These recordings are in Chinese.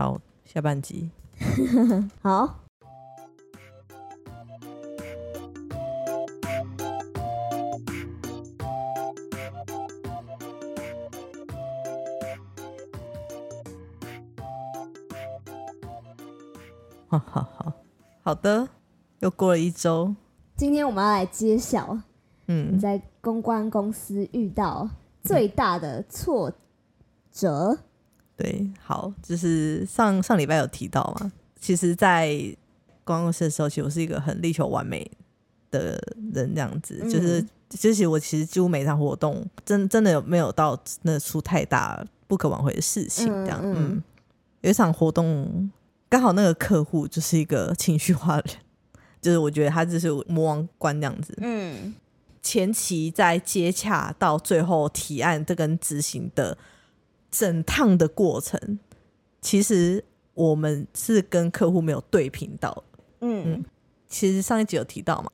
好，下半集。好，好好好，好的，又过了一周。今天我们要来揭晓你嗯，在公关公司遇到最大的挫折。对，好，就是上上礼拜有提到嘛，其实，在公关公司的时候，其实我是一个很力求完美的人，这样子，嗯就是，就是我其实几乎每场活动，真真的有没有到那出太大不可挽回的事情，这样，嗯嗯。嗯，有一场活动，刚好那个客户就是一个情绪化的人，就是我觉得他就是魔王关这样子，嗯。前期在接洽到最后提案这跟执行的整趟的过程，其实我们是跟客户没有对频到的。嗯其实上一集有提到嘛，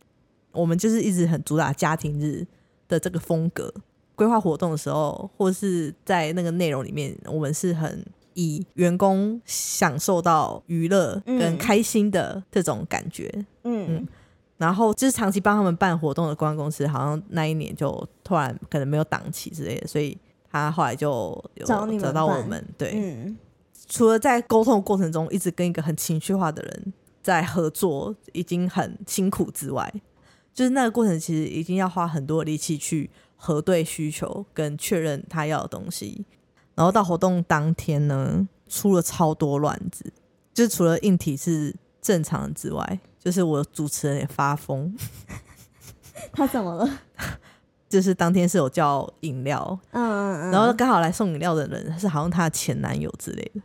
我们就是一直很主打家庭日的这个风格，规划活动的时候，或是在那个内容里面，我们是很以员工享受到娱乐跟嗯开心的这种感觉。嗯然后就是长期帮他们办活动的公关公司，好像那一年就突然可能没有档期之类的，所以他后来就有找你们找到我办们。对，嗯除了在沟通的过程中一直跟一个很情绪化的人在合作，已经很辛苦之外，就是那个过程其实已经要花很多力气去核对需求跟确认他要的东西。然后到活动当天呢，出了超多乱子，就是除了硬体是正常之外，就是我主持人也发疯，他怎么了？就是当天是有叫饮料，嗯嗯嗯，然后刚好来送饮料的人是好像她的前男友之类的，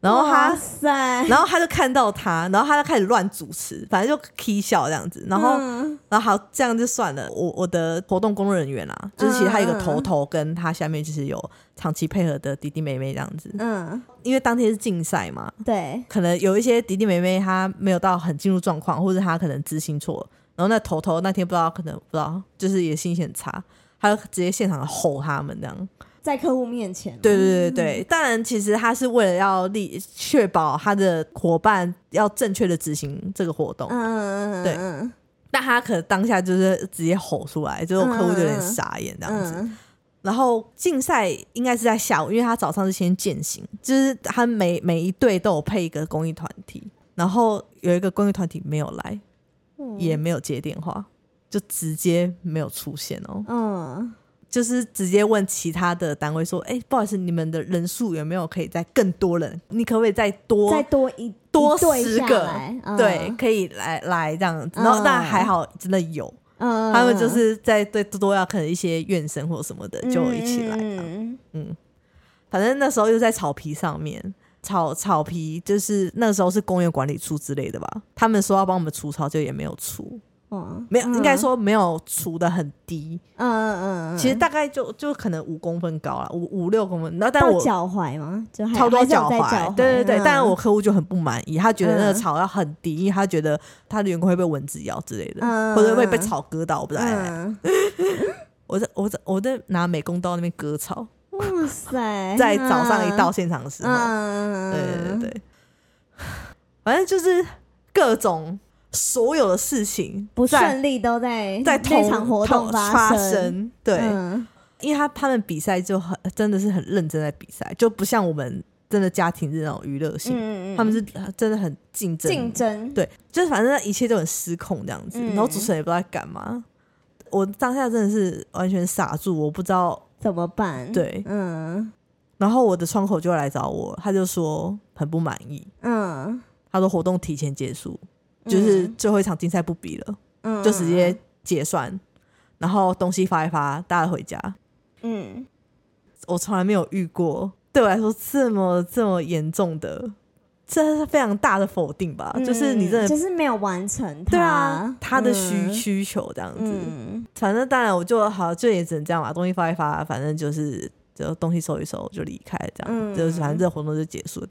然后哇他，塞，然后他就看到他，然后他就开始乱主持，反正就 k 笑这样子，然后、嗯。然后好这样就算了。我我的活动工作人员啊，就是其实他有一个头头，跟他下面就是有长期配合的弟弟妹妹这样子，嗯，因为当天是竞赛嘛，对，可能有一些弟弟妹妹他没有到很进入状况，或者他可能执行错，然后那头头那天不知道可能不知道，就是也心情很差，他就直接现场吼他们这样。在客户面前，对对对对，当然其实他是为了要立确保他的伙伴要正确的执行这个活动，嗯，嗯嗯，对嗯但他可能当下就是直接吼出来，最后客户就有点傻眼这样子。嗯然后竞赛应该是在下午，因为他早上是先践行，就是他每每一队都有配一个公益团体，然后有一个公益团体没有来，嗯也没有接电话，就直接没有出现哦。嗯就是直接问其他的单位说：“哎、不好意思，你们的人数有没有可以再更多人？你可不可以再多再多一多十个嗯对，可以来来这样子？”然后嗯但还好，真的有，嗯，他们就是在对多要可能一些怨声或什么的，就一起来。嗯嗯，反正那时候又在草皮上面。草草皮就是那时候是公园管理处之类的吧，他们说要帮我们除草，就也没有除，哇没有，应该说没有除的很低，嗯嗯嗯，其实大概就就可能五公分高了，五五六公分。然后但我到脚踝吗？超多脚踝，对对对。嗯但是我客户就很不满意，他觉得那个嗯草要很低，因为他觉得他的员工会被蚊子咬之类的，嗯或者会被草割到，我不知道。嗯，我在我在我在拿美工刀那边割草，哇塞，在早上一到现场的时候，嗯，对对对。对，反正就是各种所有的事情不在顺利都在在同那场活动同发生，生，对。嗯。因为他他们比赛就很真的是很认真在比赛，就不像我们真的家庭日那种娱乐性，他们是真的很竞争，竞争，对，就是反正一切都很失控这样子，嗯。然后主持人也不知道在干嘛。我当下真的是完全傻住，我不知道。怎么办？对。嗯。然后我的窗口就来找我，他就说很不满意，嗯，他说活动提前结束，就是最后一场竞赛不比了，嗯。就直接结算，然后东西发一发，大家回家。嗯。我从来没有遇过对我来说这么这么严重的，这是非常大的否定吧？嗯，就是你真的就是没有完成它，对啊，他的需嗯需求这样子。嗯反正当然我就好，就也只能这样把东西发一发，反正就是就东西收一收就离开，这样、嗯就是反正这个活动就结束了。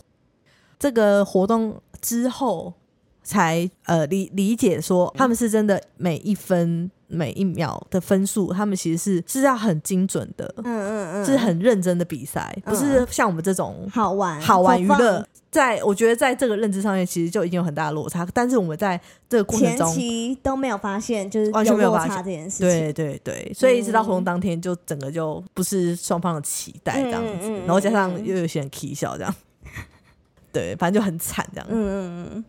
这个活动之后才呃理理解说，他们是真的每一分每一秒的分数，他们其实是是要很精准的，嗯嗯嗯，是很认真的比赛，不是像我们这种好玩好玩娱乐。在我觉得在这个认知上面，其实就已经有很大的落差。但是我们在这个过程前中，期都没有发现，就是完全没有落发现这件事情。对对对，所以一直到活动嗯当天，就整个就不是双方的期待这样子，嗯嗯嗯然后加上嗯又有些人 k 笑这样，对，反正就很惨这样，嗯嗯嗯。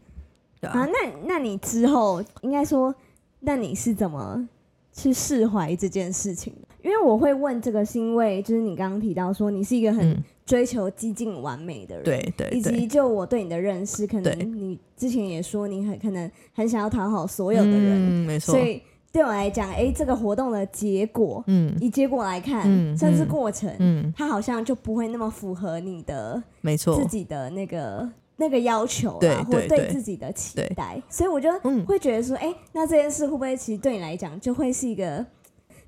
对啊，啊，那那你之后应该说，那你是怎么去释怀这件事情的？因为我会问这个，是因为就是你刚刚提到说你是一个很嗯，追求激进完美的人，，对对以及就我对你的认识，可能你之前也说你很可能很想要讨好所有的人，嗯，没错。所，以对我来讲，哎，这个活动的结果，嗯。以结果来看，嗯甚至嗯。过程，嗯，它好像就不会那么符合你的没错。自，己的那个那个要求对啊，或对自己的期待，所以我就嗯。会觉得说，哎、那这件事会不会其实对你来讲就会是一个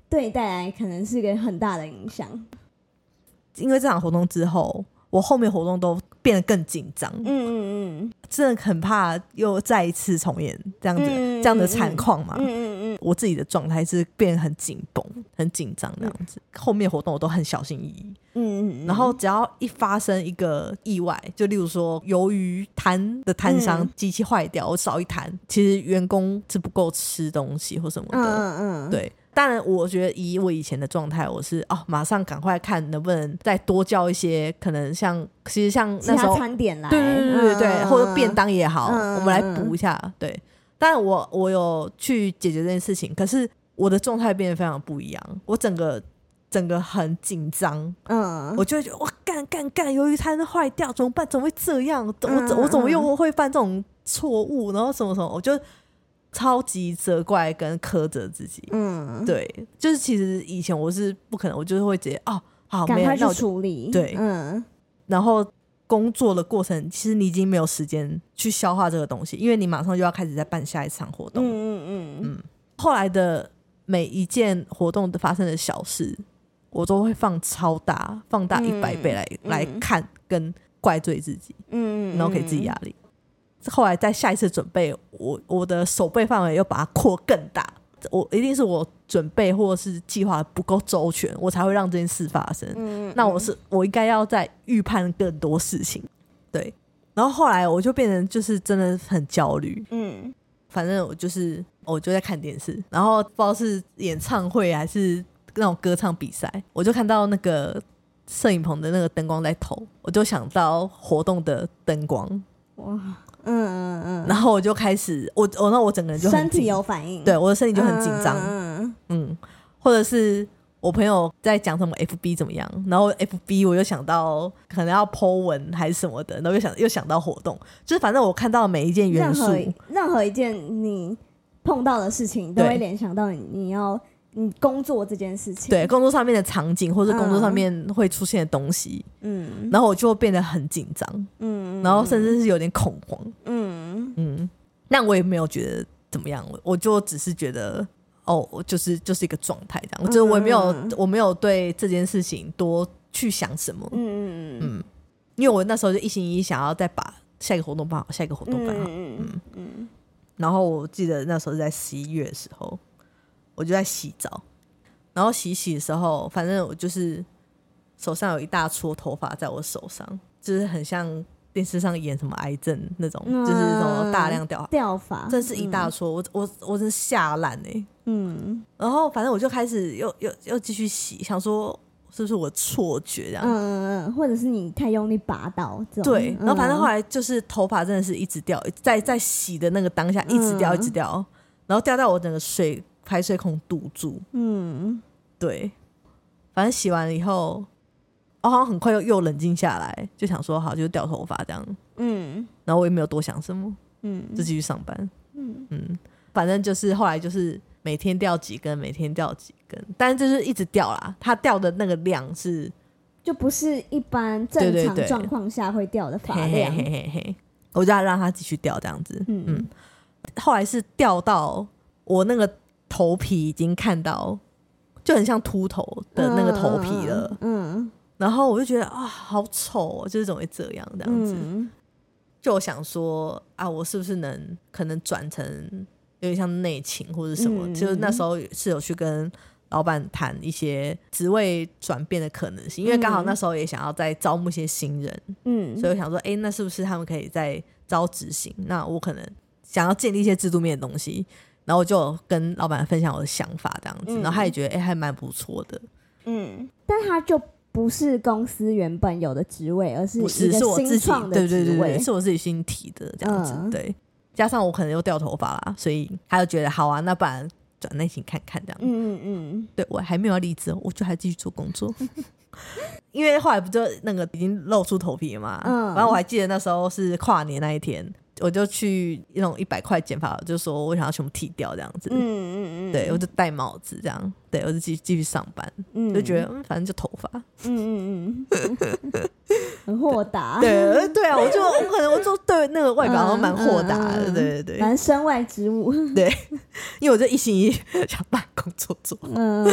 对你带来可能是一个很大的影响？因为这场活动之后，我后面活动都变得更紧张，嗯嗯真的很怕又再一次重演这样子、嗯这样的惨况嘛。嗯嗯嗯。我自己的状态是变得很紧绷、很紧张这样子。后面活动我都很小心翼翼，嗯嗯，然后只要一发生一个意外，就例如说由于摊的摊商嗯。机器坏掉，我少一摊，其实员工是不够吃东西或什么嗯的。嗯嗯，对，当然我觉得以我以前的状态，我是哦，马上赶快看能不能再多叫一些，可能像其实像那时候餐点来，对对对对对，嗯或者便，当也好，嗯我们来补一下。对，当然我我有去解决这件事情，可是我的状态变得非常不一样，我整个整个很紧张，嗯，我就会觉得哇干干干，由于餐坏掉怎么办？怎么会这样？我我怎么嗯又会犯这种错误？然后什么什么，我就超级责怪跟苛责自己。嗯，对，就是其实以前我是不可能，我就是会直接哦好没有，赶快去处理，对。嗯。然后工作的过程，其实你已经没有时间去消化这个东西，因为你马上就要开始在办下一场活动。嗯嗯嗯。后来的每一件活动的发生的小事，我都会放超大，放大一百倍来、嗯。来看，跟怪罪自己，嗯，然后给自己压力。后来在下一次准备，我我的手背范围又把它扩更大。我一定是我准备或者是计划不够周全，我才会让这件事发生。嗯，那我是我应该要再预判更多事情，对。然后后来我就变成就是真的很焦虑，嗯。反正我就是我就在看电视，然后不知道是演唱会还是那种歌唱比赛，我就看到那个摄影棚的那个灯光在投，我就想到活动的灯光，哇，嗯嗯嗯，然后我就开始我我那我整个人就身体有反应，对我的身体就很紧张，嗯嗯，或者是我朋友在讲什么 FB 怎么样，然后 FB 我又想到可能要 Po 文还是什么的，然后又想又想到活动，就是反正我看到每一件元素。任何，一任何一件你碰到的事情，都会联想到你你要你工作这件事情。对，工作上面的场景或者工作上嗯面会出现的东西，嗯。然后我就变得很紧张，嗯，然后甚至是有点恐慌，嗯。嗯，那我也没有觉得怎么样，我我就只是觉得。哦，我就是就是一个状态这样，就是我也没有、嗯。我没有对这件事情多去想什么，嗯嗯嗯，因为我那时候就一心一意想要再把下一个活动办好，下一个活动办好。嗯嗯。嗯。然后我记得那时候是在十一月的时候，我就在洗澡，然后洗洗的时候，反正我就是手上有一大撮头发在我手上，就是很像电视上演什么癌症那种，嗯就是那种大量掉，掉发，真是一大撮，我我我真是吓烂哎。嗯然后反正我就开始又又又继续洗，想说是不是我错觉这样。嗯嗯嗯，或者是你太用力拔刀这种，对，然后反正后来来就是头发真的是一直掉，在在洗的那个当下一直掉，嗯一直掉，然后掉到我整个水排水孔堵住。嗯。对，反正洗完了以后，我好像很快又又冷静下来，就想说好，就是掉头发这样，嗯。然后我也没有多想什么，嗯。就继续上班。嗯。嗯，反正就是后来就是每天掉几根，每天掉几根，但是就是一直掉啦，它掉的那个量是就不是一般正常状况下会掉的发量，嘿嘿嘿，我就要让它继续掉这样子。嗯。嗯，后来是掉到我那个头皮已经看到，就很像秃头的那个头皮了。嗯然后我就觉得啊，好丑哦，就是怎么会这样这样子？嗯就我想说啊，我是不是能可能转成有点像内勤或者什么？嗯就是那时候是有去跟老板谈一些职位转变的可能性，因为刚好嗯那时候也想要再招募一些新人，嗯，所以我想说，哎、那是不是他们可以再招执行？那我可能想要建立一些制度面的东西，然后我就跟老板分享我的想法，这样子，嗯然后他也觉得，哎、还蛮不错的。嗯，但他就不是公司原本有的职位，而是不是，是我自己，的对对对职位对，是我自己新提的这样子，嗯对。加上我可能又掉头发啦，所以他就觉得好啊，那不然转内勤看看这样。嗯嗯嗯对我还没有要离职哦，我就还继续做工作。因为后来不就那个已经露出头皮了嘛，嗯然后我还记得那时候是跨年那一天，我就去那种一百块剪发，就说我想要全部剃掉这样子，嗯嗯嗯，对我就戴帽子这样，对我就继续继续上班，嗯。就觉得嗯反正就头发，嗯嗯嗯，很豁达，对呃对啊，我就我可能我就对那个外表都蛮豁达的，对对对，蛮身外之物，对因为我就一心一意 想把工作做好，嗯，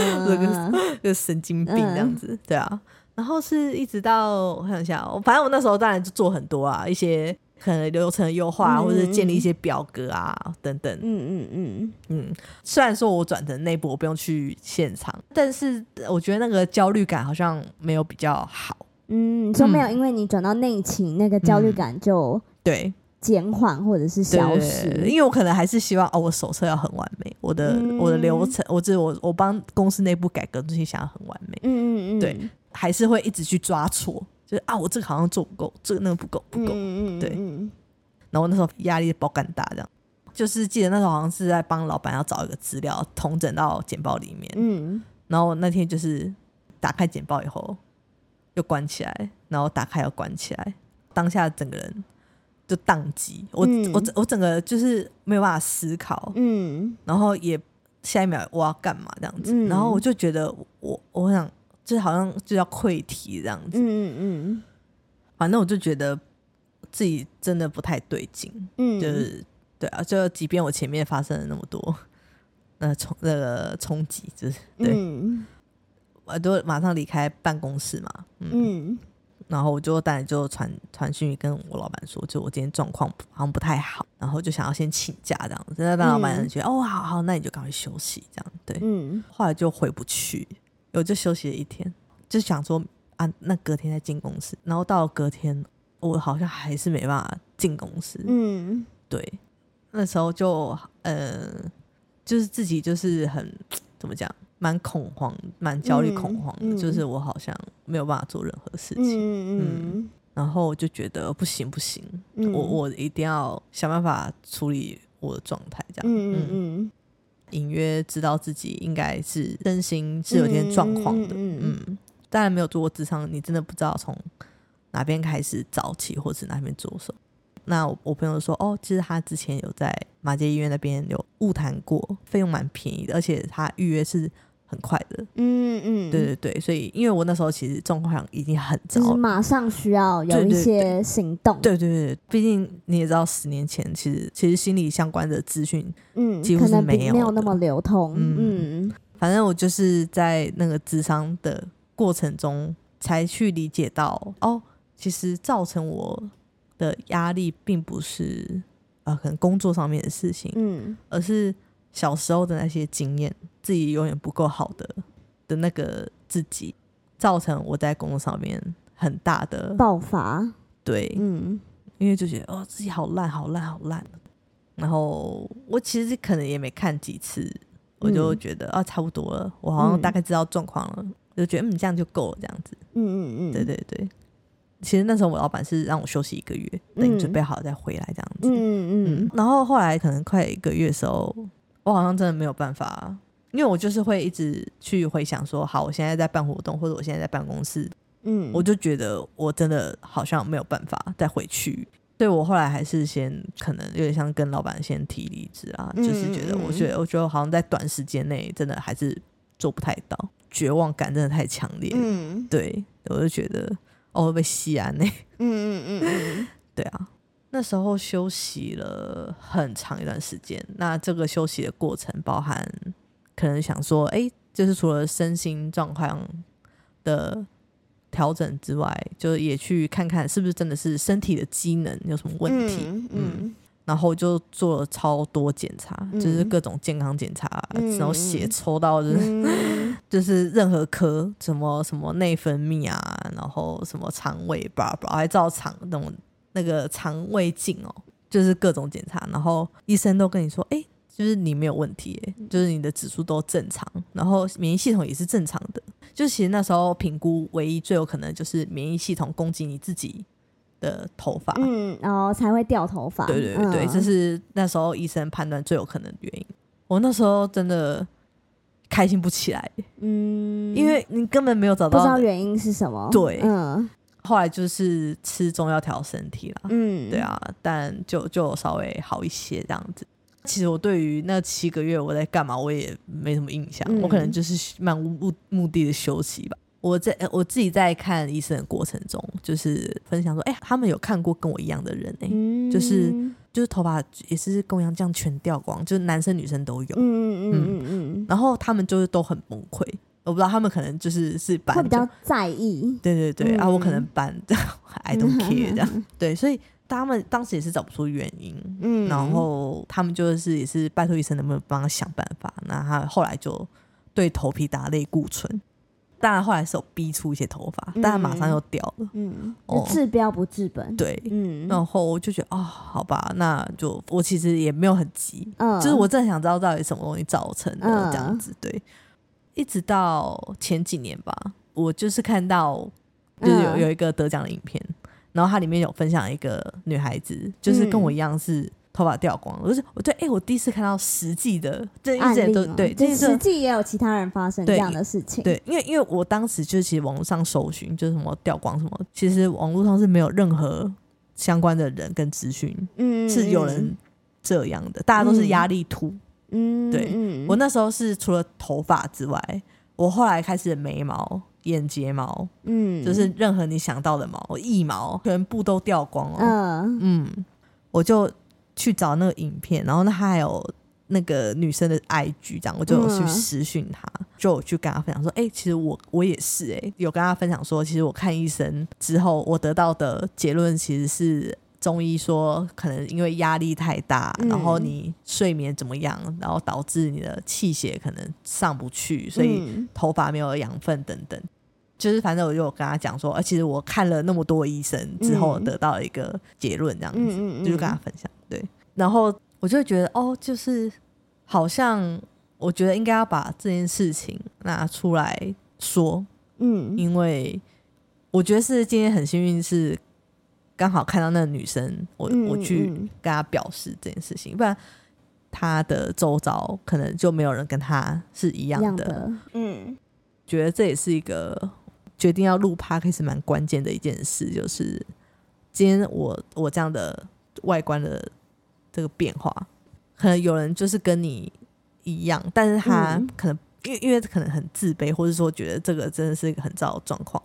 就是神经病这样子，对啊。然后是一直到我想一下哦，反正我那时候当然就做很多啊，一些可能流程的优化，嗯或者是建立一些表格啊等等。嗯嗯嗯。嗯，虽然说我转成内部，我不用去现场，但是我觉得那个焦虑感好像没有比较好。嗯，就没有因为你转到内勤，那个焦虑感就对，减缓或者是消失，对因为我可能还是希望哦，我手册要很完美，我的、嗯。我的流程，我这我我帮公司内部改革东西想要很完美，嗯嗯嗯，对还是会一直去抓错，就是啊，我这个好像做不够，这个那个不够不够。对嗯。然后那时候压力爆干大，这样就是记得那时候好像是在帮老板要找一个资料统整到简报里面，嗯。然后那天就是打开简报以后又关起来，然后打开又关起来，当下整个人就宕机，我、嗯。我我整个就是没有办法思考，嗯。然后也下一秒我要干嘛这样子，嗯。然后我就觉得我我想就是好像就要溃堤这样子，嗯嗯反正我就觉得自己真的不太对劲，嗯，就是对啊，就即便我前面发生了那么多 呃冲那个冲击，就是对，嗯我就马上离开办公室嘛，嗯，嗯。然后我就当然就传传讯跟我老板说，就我今天状况好像不太好，然后就想要先请假这样子，那当老板觉得、哦好好，那你就赶快休息这样，对，嗯。后来就回不去，我就休息了一天，就想说啊，那隔天再进公司，然后到了隔天，我好像还是没办法进公司，嗯。对，那时候就呃，就是自己就是很怎么讲，蛮恐慌，蛮焦虑、嗯恐慌的，嗯就是我好像没有办法做任何事情，嗯然后我就觉得不行不行，嗯，我我一定要想办法处理我的状态，这样，嗯嗯。嗯隐约知道自己应该是身心是有点状况的，嗯嗯嗯嗯当然没有做过智商，你真的不知道从哪边开始找起，或是哪边着手。那我我朋友说，哦，其实他之前有在马街医院那边有误谈过，费用蛮便宜的，而且他预约是很快的。嗯嗯，对对对，所以因为我那时候其实状况已经很糟。就是，马上需要有一些行动，对对对，毕竟你也知道，十年前其实其实心理相关的资讯，嗯，几乎没有没有那么流通，嗯。嗯。反正我就是在那个智商的过程中，才去理解到，哦，其实造成我的压力并不是呃可能工作上面的事情，嗯。而是小时候的那些经验，自己永远不够好的的那个自己，造成我在工作上面很大的爆发，对，嗯。因为就觉得哦自己好烂好烂好烂，然后我其实可能也没看几次，我就嗯。觉得、啊差不多了，我好像嗯大概知道状况了，我就觉得嗯这样就够了这样子，嗯嗯嗯，对对对。其实那时候我老板是让我休息一个月，等你嗯。准备好再回来这样子。嗯嗯。嗯，然后后来可能快一个月的时候，我好像真的没有办法，因为我就是会一直去回想说，好，我现在在办活动，或者我现在在办公室，嗯，我就觉得我真的好像没有办法再回去。所以我后来还是先可能有点像跟老板先提离职啊，嗯就是觉得我觉得我觉得好像在短时间内真的还是做不太到，绝望感真的太强烈。嗯对，我就觉得哦会被吸安呢。嗯嗯嗯 对啊，那时候休息了很长一段时间。那这个休息的过程包含可能想说，哎、就是除了身心状况的调整之外，就也去看看是不是真的是身体的机能有什么问题。嗯嗯然后就做了超多检查，嗯就是各种健康检查，嗯然后血抽到就是、嗯 就是任何科，什么什么内分泌啊，然后什么肠胃吧吧，还照肠那种那个肠胃镜哦，就是各种检查，然后医生都跟你说，哎、就是你没有问题、诶就是你的指数都正常，然后免疫系统也是正常的。就是其实那时候评估唯一最有可能就是免疫系统攻击你自己的头发，嗯，然后才会掉头发。对对对这是那时候医生判断最有可能的原因。我那时候真的开心不起来，嗯，因为你根本没有找到不知道原因是什么。对嗯后来就是吃中药调身体啦，嗯，对，啊，但就就稍微好一些这样子。其实我对于那七个月我在干嘛，我也没什么印象，嗯。我可能就是漫无目目的的休息吧。我在呃我自己在看医生的过程中，就是分享说，哎、他们有看过跟我一样的人哎、嗯，就是嗯就是头发也是跟我一样这样全掉光，就是男生女生都有。嗯嗯。嗯嗯。然后他们就是都很崩溃，我不知道他们可能就是是比较在意。对对对、啊，我可能嗯。搬，I don't care 这样，对，所以他们当时也是找不出原因，嗯，然后他们就是也是拜托医生能不能帮他想办法，那他后来就对头皮打类固醇，当然后来是有逼出一些头发，但他马上又掉了，嗯，哦治标不治本。对，嗯，然后我就觉得哦，好吧，那就我其实也没有很急，嗯，就是我真的想知道到底什么东西造成的嗯这样子，对。一直到前几年吧，我就是看到就是有嗯有一个得奖的影片，然后它里面有分享一个女孩子，就是跟我一样是头发掉光了，我就是我对哎、我第一次看到实际的，这一案直都对，这实际也有其他人发生这对样的事情。，对，因为因为我当时就是其实网络上搜寻就是什么掉光什么，其实网络上是没有任何相关的人跟资讯，嗯，是有人这样的，大家都是压力秃。嗯，对嗯，我那时候是除了头发之外，我后来开始眉毛、眼睫毛，嗯，就是任何你想到的毛、我一毛，全部都掉光哦。嗯嗯，我就去找那个影片，然后那，他还有那个女生的 IG，这样我就有去嗯私讯他，就有去跟他分享说，哎、其实我我也是、哎，有跟他分享说，其实我看医生之后，我得到的结论其实是。中医说，可能因为压力太大，嗯。然后你睡眠怎么样，然后导致你的气血可能上不去，所以嗯。头发没有养分等等。就是反正我就有跟他讲说，呃，其实我看了那么多医生之后，嗯。得到一个结论，这样子，就是跟他分享。对，然后我就会觉得，哦，就是好像我觉得应该要把这件事情拿出来说，嗯。因为我觉得是今天很幸运是刚好看到那个女生，我、嗯我去嗯。跟她表示这件事情，不然她的周遭可能就没有人跟她是一一样的。的，嗯。觉得这也是一个决定要录 podcast 蛮关键的一件事，就是今天我我这样的外观的这个变化，可能有人就是跟你一样，但是他嗯。可能、因为因为可能很自卑，或者说觉得这个真的是一个很糟的状况，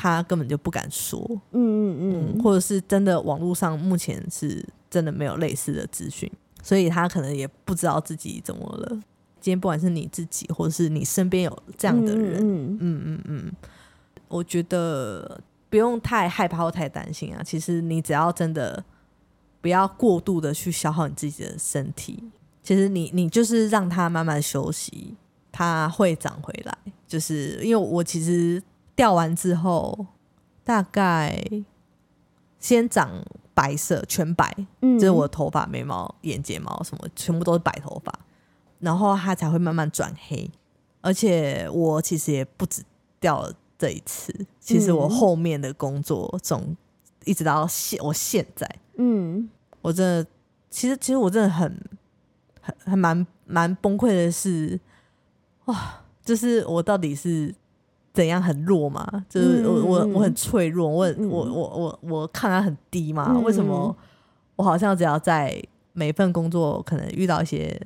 他根本就不敢说，嗯嗯嗯，嗯，或者是真的网络上目前是真的没有类似的资讯，所以他可能也不知道自己怎么了。今天不管是你自己，或者是你身边有这样的人，嗯嗯嗯嗯嗯，我觉得不用太害怕或太担心啊。其实你只要真的不要过度的去消耗你自己的身体，其实你你就是让他慢慢休息，他会长回来。就是因为我其实掉完之后，大概先长白色全白，嗯，就是我头发、眉毛、眼睫毛什么，全部都是白头发，然后它才会慢慢转黑。而且我其实也不止掉了这一次，其实我嗯后面的工作总一直到现我现在，嗯我真的其实其实我真的很很还蛮蛮崩溃的是，哇，就是我到底是怎样很弱嘛？就是我我我很脆弱，我我我我我抗压很低嘛？嗯为什么我好像只要在每份工作可能遇到一些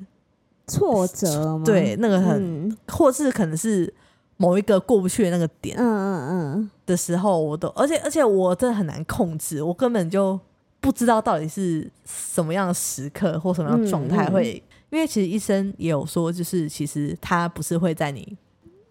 挫折吗？对那个很嗯或是可能是某一个过不去的那个点嗯嗯嗯的时候，我都而且而且我真的很难控制，我根本就不知道到底是什么样的时刻或什么样的状态会，因为其实医生也有说，就是其实他不是会在你，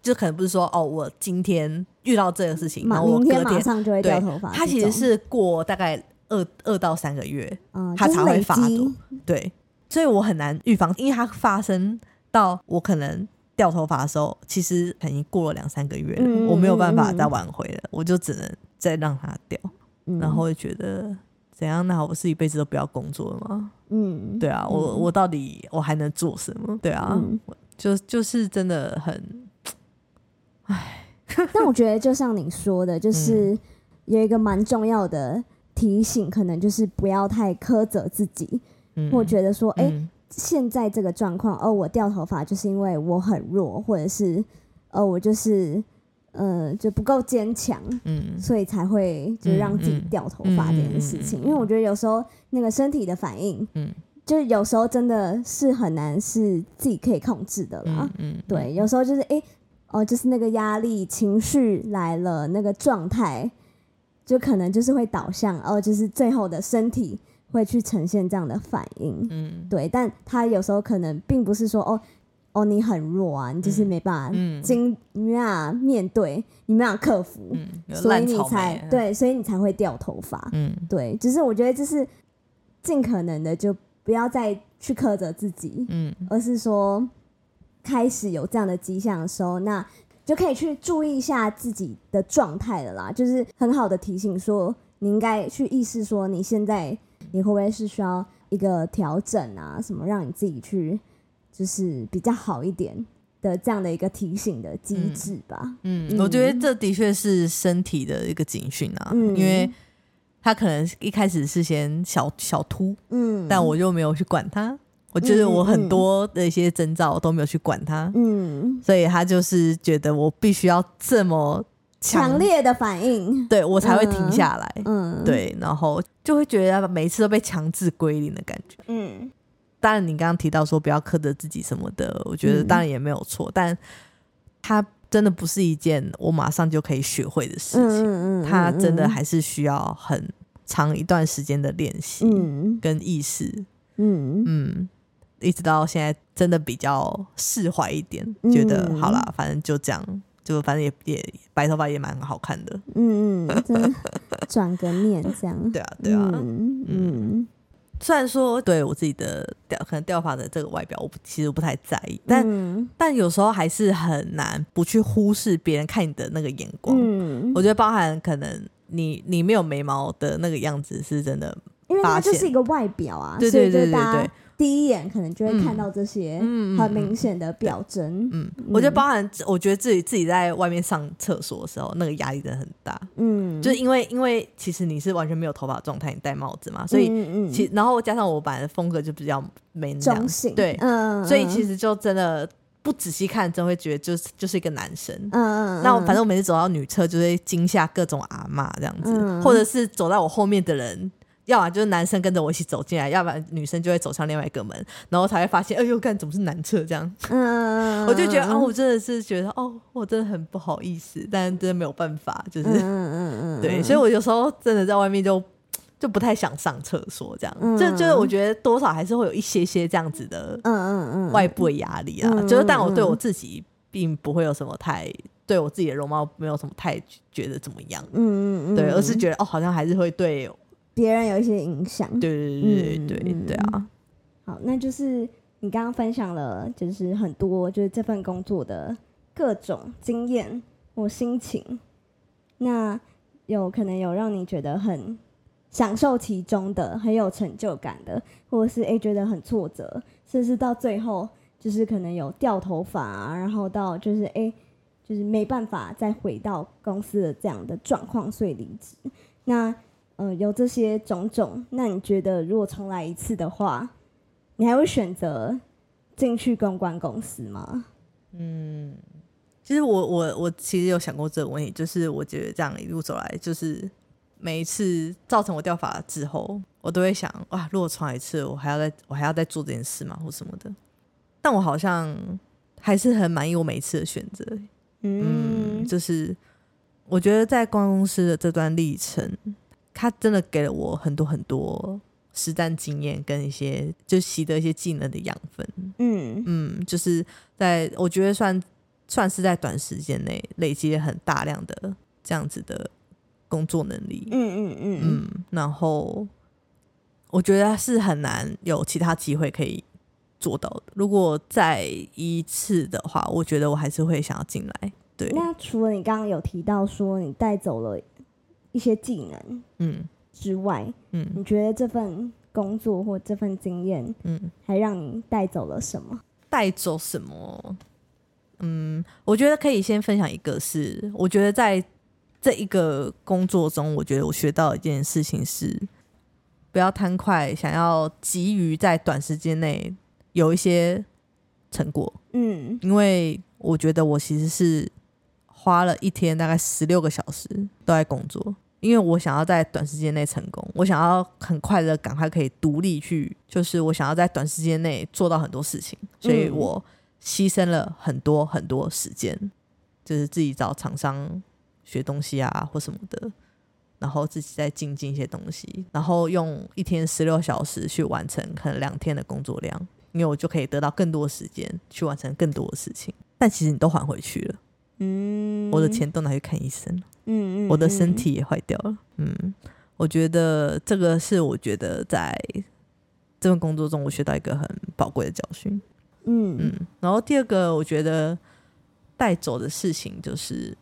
就可能不是说哦，我今天遇到这个事情，然后我明天马隔天，上就会掉对头发这种，他其实是过大概二二到三个月，嗯，它才会发积。作。对，所以我很难预防，因为它发生到我可能掉头发的时候，其实已经过了两三个月了，嗯我没有办法再挽回了，我就只能再让它掉，嗯。然后会觉得怎样？那我是一辈子都不要工作了吗？嗯，对啊，我我到底我还能做什么？对啊，嗯。就就是真的很，但我觉得就像你说的，嗯就是有一个蛮重要的提醒，可能就是不要太苛责自己，嗯，或觉得说，哎、嗯。现在这个状况，哦，我掉头发就是因为我很弱，或者是，呃，我就是，呃，就不够坚强，嗯。所以才会就让自己掉头发这件事情。嗯嗯嗯嗯因为我觉得有时候那个身体的反应，嗯。就是有时候真的是很难是自己可以控制的啦。嗯嗯，对，有时候就是哎、诶哦，就是那个压力、情绪来了，那个状态，就可能就是会导向哦，就是最后的身体会去呈现这样的反应。嗯对，但他有时候可能并不是说哦哦你很弱啊，你就是没办法嗯经，你没办法面对，你没办法克服，嗯，所以你才对，所以你才会掉头发。嗯对，只是我觉得这是尽可能的就不要再去苛责自己，嗯而是说开始有这样的迹象的时候，那就可以去注意一下自己的状态了啦。就是很好的提醒说，你应该去意识说，你现在你会不会是需要一个调整啊，什么让你自己去就是比较好一点的这样的一个提醒的机制吧。嗯，我觉得这的确是身体的一个警讯啊，嗯因为他可能一开始是先小小秃，嗯，但我就没有去管他，我觉得我很多的一些征兆都没有去管他，嗯。所以他就是觉得我必须要这么强，烈的反应，对我才会停下来。嗯，，对，然后就会觉得每一次都被强制归零的感觉。嗯。当然，你刚刚提到说不要苛责自己什么的，我觉得嗯。当然也没有错，但他真的不是一件我马上就可以学会的事情，嗯它真的还是需要很长一段时间的练习嗯。跟意识，嗯。嗯，一直到现在真的比较释怀一点，嗯觉得好啦，反正就这样，就反正也也白头发也蛮好看的，嗯嗯，转个念这样，对啊，对啊，嗯嗯。虽然说对我自己的掉可能掉发的这个外表，我其实不太在意，但、嗯。但有时候还是很难不去忽视别人看你的那个眼光。嗯，我觉得包含可能你你没有眉毛的那个样子是真的，因为它就是一个外表啊，对对对大家对，第一眼可能就会看到这些很明显的表征，嗯，我觉得包含我觉得自己自己在外面上厕所的时候，那个压力真的很大，嗯，就是因为因为其实你是完全没有头发的状态，你戴帽子嘛，所以嗯嗯其然后加上我本来的风格就比较没中性，对，嗯，所以其实实就真的不仔细看，真会觉得就是就是一个男生。嗯嗯，那我反正我每次走到女厕，就会惊吓各种阿妈这样子，嗯。或者是走在我后面的人，要么就是男生跟着我一起走进来，要不然女生就会走向另外一个门，然后才会发现，哎呦，看怎么是男厕这样，嗯，嗯，我就觉得，哦，嗯我真的是觉得，哦，我真的很不好意思，但真的没有办法，就是、嗯嗯嗯嗯，对，嗯所以我有时候真的在外面就就不太想上厕所，这样，嗯就就是我觉得多少还是会有一些些这样子的嗯嗯嗯，外部的压力啊，嗯就是但我对嗯我自己并不会有什么太对我自己的容貌没有什么太觉得怎么样，嗯嗯嗯，对，而是觉得哦，好像还是会对，别人有一些影响，对对对对对嗯对啊，好，那就是你刚刚分享了，就是很多就是这份工作的各种经验或心情，那有可能有让你觉得很享受其中的，很有成就感的，或者是诶觉得很挫折，甚至到最后就是可能有掉头发、啊，然后到就是诶就是没办法再回到公司的这样的状况，所以离职。那呃有这些种种，那你觉得如果重来一次的话，你还会选择进去公关公司吗？嗯其实我我我其实有想过这个问题，就是我觉得这样一路走来，就是每一次造成我掉发之后，我都会想，哇，如果重来一次，我还要再我还要再做这件事吗，或什么的？但我好像还是很满意我每一次的选择，嗯，就是我觉得在公关公司的这段历程，它真的给了我很多很多实战经验跟一些就习得一些技能的养分。嗯嗯，就是在我觉得算算是在短时间内累积了很大量的这样子的工作能力。嗯嗯嗯嗯，然后我觉得是很难有其他机会可以做到的。如果再一次的话，我觉得我还是会想要进来。对，那除了你刚刚有提到说你带走了一些技能嗯之外，嗯你觉得这份工作或这份经验嗯，还让你带走了什么？带走什么？嗯，我觉得可以先分享一个是，我觉得在这一个工作中，我觉得我学到一件事情是，不要贪快，想要急于在短时间内有一些成果，嗯因为我觉得我其实是花了一天大概十六个小时都在工作，因为我想要在短时间内成功，我想要很快的赶快可以独立去，就是我想要在短时间内做到很多事情，所以嗯我牺牲了很多很多时间，就是自己找厂商学东西啊或什么的。然后自己再精进一些东西，然后用一天十六小时去完成可能两天的工作量，因为我就可以得到更多时间去完成更多的事情。但其实你都还回去了，嗯，我的钱都拿去看医生了，嗯，嗯我的身，体也坏掉了。嗯，我觉得这个是我觉得在这份工作中我学到一个很宝贵的教训。嗯嗯。嗯，然后第二个我觉得带走的事情就是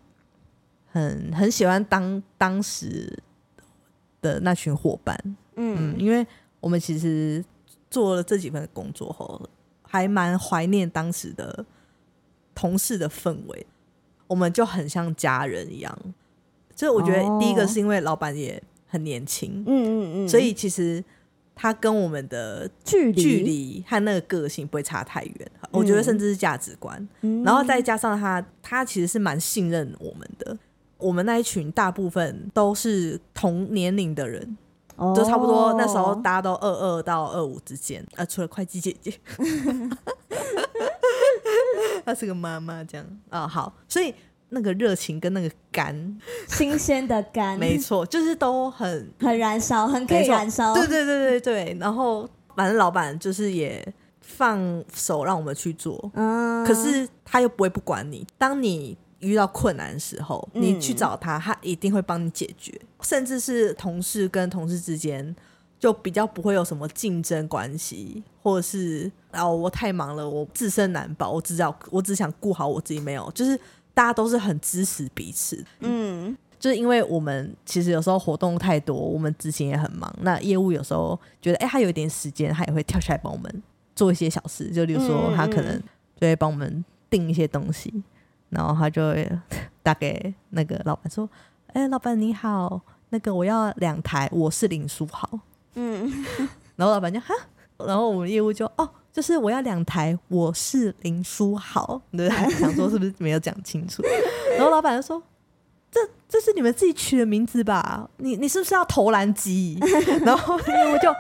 很很喜欢当当时的那群伙伴，嗯，嗯因为我们其实做了这几份工作后，还蛮怀念当时的同事的氛围，我们就很像家人一样。就是我觉得第一个哦是因为老板也很年轻，嗯嗯嗯，所以其实他跟我们的距离距，离。和那个个性不会差太远，我觉得甚至是价值观。嗯。然后再加上他，他其实是蛮信任我们的。我们那一群大部分都是同年龄的人，就差不多那时候哦大家都二二到二五之间，呃，除了会计姐姐，她是个妈妈这样啊、好，所以那个热情跟那个肝，新鲜的肝，没错，就是都很很燃烧，很可以燃烧，对对对对对。然后反正老板就是也放手让我们去做，嗯，可是他又不会不管你。当你遇到困难的时候，嗯你去找他，他一定会帮你解决。甚至是同事跟同事之间，就比较不会有什么竞争关系，或者是哦我太忙了，我自身难保，我只要我只想顾好我自己，没有，就是大家都是很支持彼此。嗯就是因为我们其实有时候活动太多，我们执行也很忙。那业务有时候觉得，哎、他有一点时间，他也会跳起来帮我们做一些小事。就例如说嗯，他可能就会帮我们订一些东西，然后他就会打给那个老板说：“哎、老板你好，那个我要两台，我是林书豪。嗯，” 然后老板就哈，然后我们业务就哦。就是我要两台，我是林书豪，对，想说是不是没有讲清楚？然后老板就说：“这这是你们自己取的名字吧？你你是不是要投篮机？” 然后业务就，啊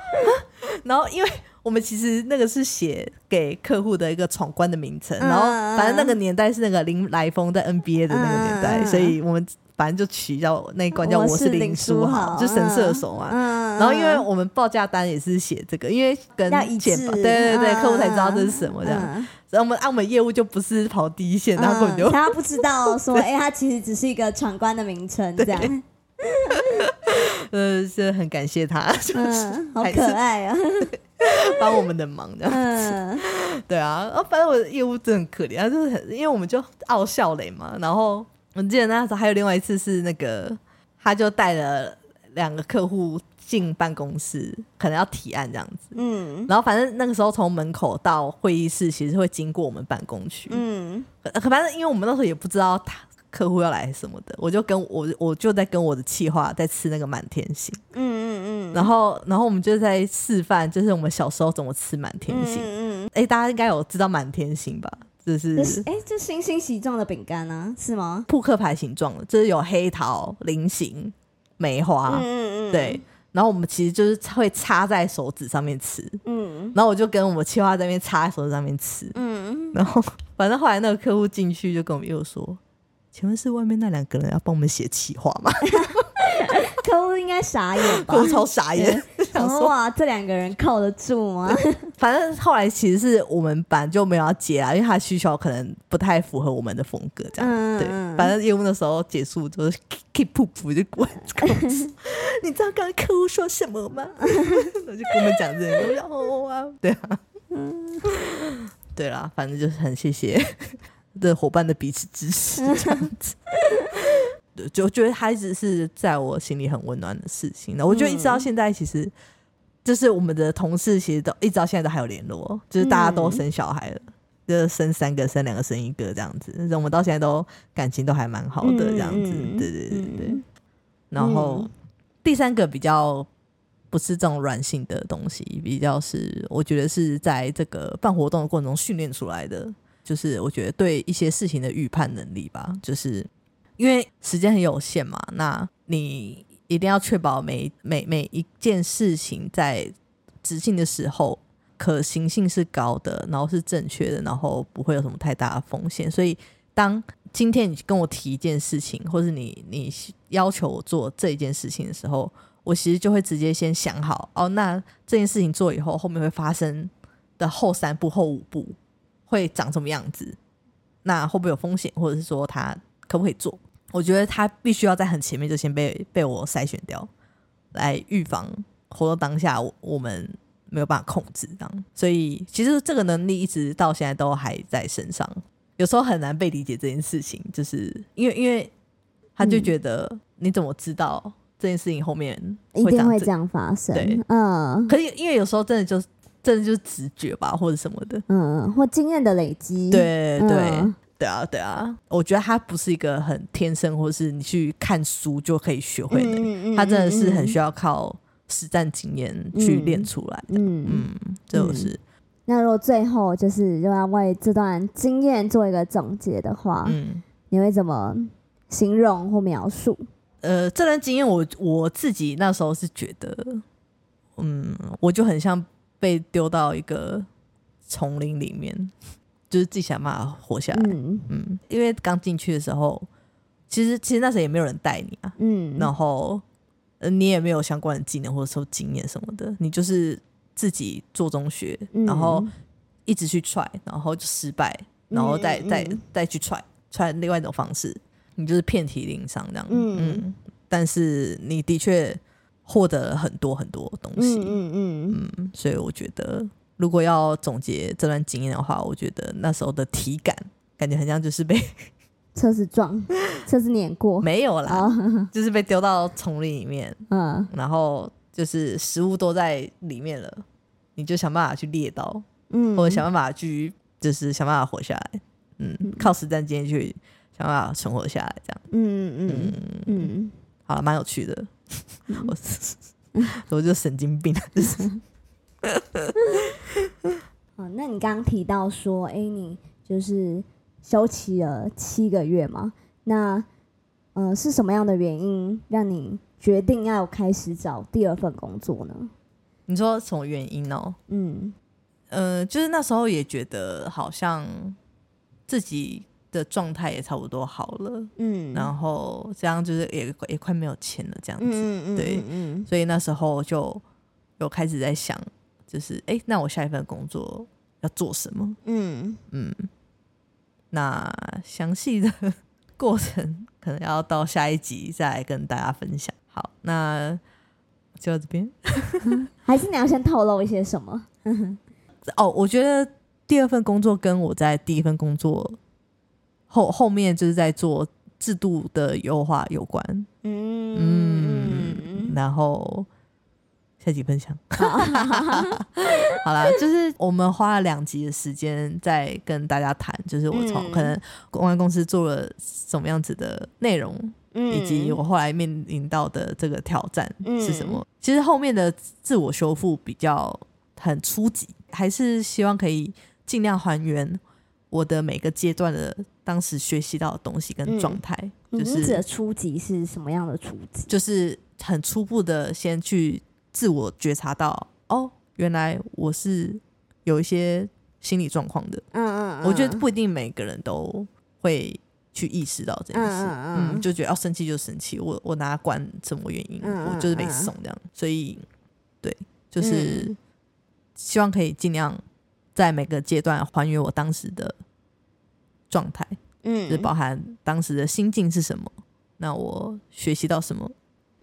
然后因为我们其实那个是写给客户的一个闯关的名称，然后反正那个年代是那个林来峰在 NBA 的那个年代，所以我们反正就取叫那一关叫我是林书豪，就神射手嘛。嗯，然后因为我们报价单也是写这个，因为跟要一致，简报，对对对，嗯。客户才知道这是什么这样。嗯。然后我们按我们业务就不是跑第一线，然后根本就嗯他不知道说，哎，他其实只是一个闯关的名称，这样，呃是很感谢他，就是嗯，好可爱啊，帮我们的忙这样。嗯。对啊，然后反正我的业务真的很可怜，他就是很因为我们就傲笑雷嘛，然后我记得那时候还有另外一次是那个，他就带了两个客户进办公室，可能要提案这样子。嗯然后反正那个时候从门口到会议室，其实会经过我们办公区。嗯可可反正因为我们那时候也不知道他客户要来什么的，我就跟我我就在跟我的企划在吃那个满天星，嗯嗯嗯然后然后我们就在示范，就是我们小时候怎么吃满天星。嗯嗯，哎、大家应该有知道满天星吧？就是哎，这星星形状的饼干呢，是吗？扑克牌形状的，就是有黑桃、菱形、梅花，嗯嗯嗯，对。然后我们其实就是会插在手指上面吃，嗯。然后我就跟我们企划在那边插在手指上面吃，嗯，然后反正后来那个客户进去就跟我们又说：“请问是外面那两个人要帮我们写企划吗？客户应该傻眼？”吧？客？户超傻眼，想说，哇，这两个人靠得住吗？反正后来其实是我们本来就没有要接啊，因为他的需求可能不太符合我们的风格，这样。对，嗯嗯反正业务那时候结束就是 keep 噗噗就滚跟我说，你知道刚刚客户说什么吗？我就跟我们讲这个，我就哦啊，对啊，对啦，反正就是很谢谢的伙伴的彼此支持，这样子。对，就觉得孩子是在我心里很温暖的事情。那我觉得一直到现在，其实就是我们的同事，其实都一直到现在都还有联络，就是大家都生小孩了，就是生三个、生两个、生一个这样子。我们到现在都感情都还蛮好的这样子。对对对对。然后第三个比较不是这种软性的东西，比较是我觉得是在这个办活动的过程中训练出来的，就是我觉得对一些事情的预判能力吧，就是因为时间很有限嘛，那你一定要确保每每每一件事情在执行的时候可行性是高的，然后是正确的，然后不会有什么太大的风险，所以当。今天你跟我提一件事情，或是你你要求我做这一件事情的时候，我其实就会直接先想好哦，那这件事情做以后，后面会发生的后三步、后五步会长什么样子？那会不会有风险，或者是说他可不可以做？我觉得他必须要在很前面就先被被我筛选掉，来预防活到当下我们没有办法控制这样。所以其实这个能力一直到现在都还在身上。有时候很难被理解这件事情，就是因为因为他就觉得你怎么知道这件事情后面一定会这样发生？对，嗯。可是因为有时候真的就真的就是直觉吧，或者什么的，嗯，或经验的累积。对对对啊对啊！我觉得他不是一个很天生，或是你去看书就可以学会的，他真的是很需要靠实战经验去练出来的。嗯嗯，这就是。那如果最后就是要为这段经验做一个总结的话，嗯，你会怎么形容或描述？呃，这段经验我我自己那时候是觉得，嗯，我就很像被丢到一个丛林里面，就是自己想办法活下来。嗯嗯，因为刚进去的时候，其实其实那时候也没有人带你啊，嗯，然后呃，你也没有相关的技能或者说经验什么的，你就是。自己做中学，然后一直去踹，然后就失败，然后再再再去踹踹另外一种方式，你就是遍体鳞伤这样。嗯，但是你的确获得了很多很多东西。嗯嗯嗯，所以我觉得，如果要总结这段经验的话，我觉得那时候的体感感觉很像就是被 车子撞，车子碾过，没有啦，就是被丢到丛林里面。嗯，然后就是食物都在里面了。你就想办法去猎到，嗯，或者想办法去，就是想办法活下来，嗯，靠实战经验去想办法存活下来，这样，嗯嗯嗯嗯，好了，蛮有趣的，我我就神经病，就是，哦，那你刚刚提到说，哎，你就是休息了七个月嘛？那，呃，是什么样的原因让你决定要开始找第二份工作呢？你说什么原因哦？嗯，呃，就是那时候也觉得好像自己的状态也差不多好了，嗯，然后这样就是也也快没有钱了，这样子，对，嗯，所以那时候就有开始在想，就是哎，那我下一份工作要做什么？嗯嗯，那详细的过程可能要到下一集再跟大家分享。好，那。就到这边，还是你要先透露一些什么？哦，我觉得第二份工作跟我在第一份工作后后面就是在做制度的优化有关。嗯嗯，然后下集分享。好啦，就是我们花了两集的时间在跟大家谈，就是我从可能公关公司做了什么样子的内容。以及我后来面临到的这个挑战是什么？其实后面的自我修复比较很初级，还是希望可以尽量还原我的每个阶段的当时学习到的东西跟状态。就是初级是什么样的初级？就是很初步的，先去自我觉察到，哦，原来我是有一些心理状况的。嗯嗯嗯，我觉得不一定每个人都会。去意识到这件事，嗯，就觉得要生气就生气，我我拿管什么原因，我就是被送这样，所以对，就是希望可以尽量在每个阶段还原我当时的状态，嗯，就是包含当时的心境是什么，那我学习到什么，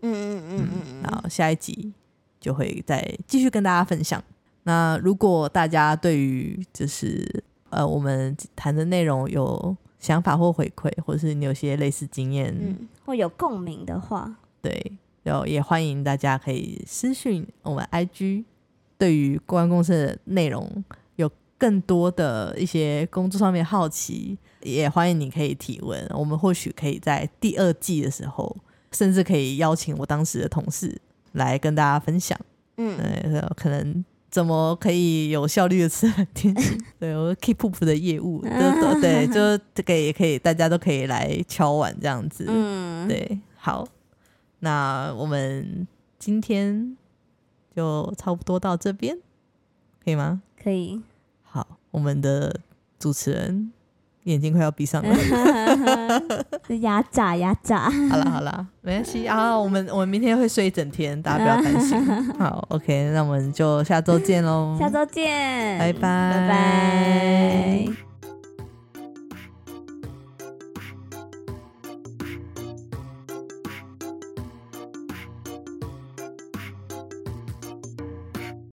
嗯嗯嗯。嗯，然后下一集就会再继续跟大家分享。那如果大家对于就是呃我们谈的内容有想法或回馈，或者是你有些类似经验，嗯，或有共鸣的话，对，有也欢迎大家可以私讯我们 IG，对于公关公司的内容有更多的一些工作上面好奇，也欢迎你可以提问，我们或许可以在第二季的时候，甚至可以邀请我当时的同事来跟大家分享，嗯，呃，可能。怎么可以有效率的吃很天？对我 keep up 的业务，对对，就这个也可以，大家都可以来敲碗这样子。嗯，对，好，那我们今天就差不多到这边，可以吗？可以。好，我们的主持人眼睛快要闭上了，压榨压榨。好了好了，没关系 啊，我们我们明天会睡一整天，大家不要担心。好，OK，那我们就下周见喽，下周见，拜拜拜拜。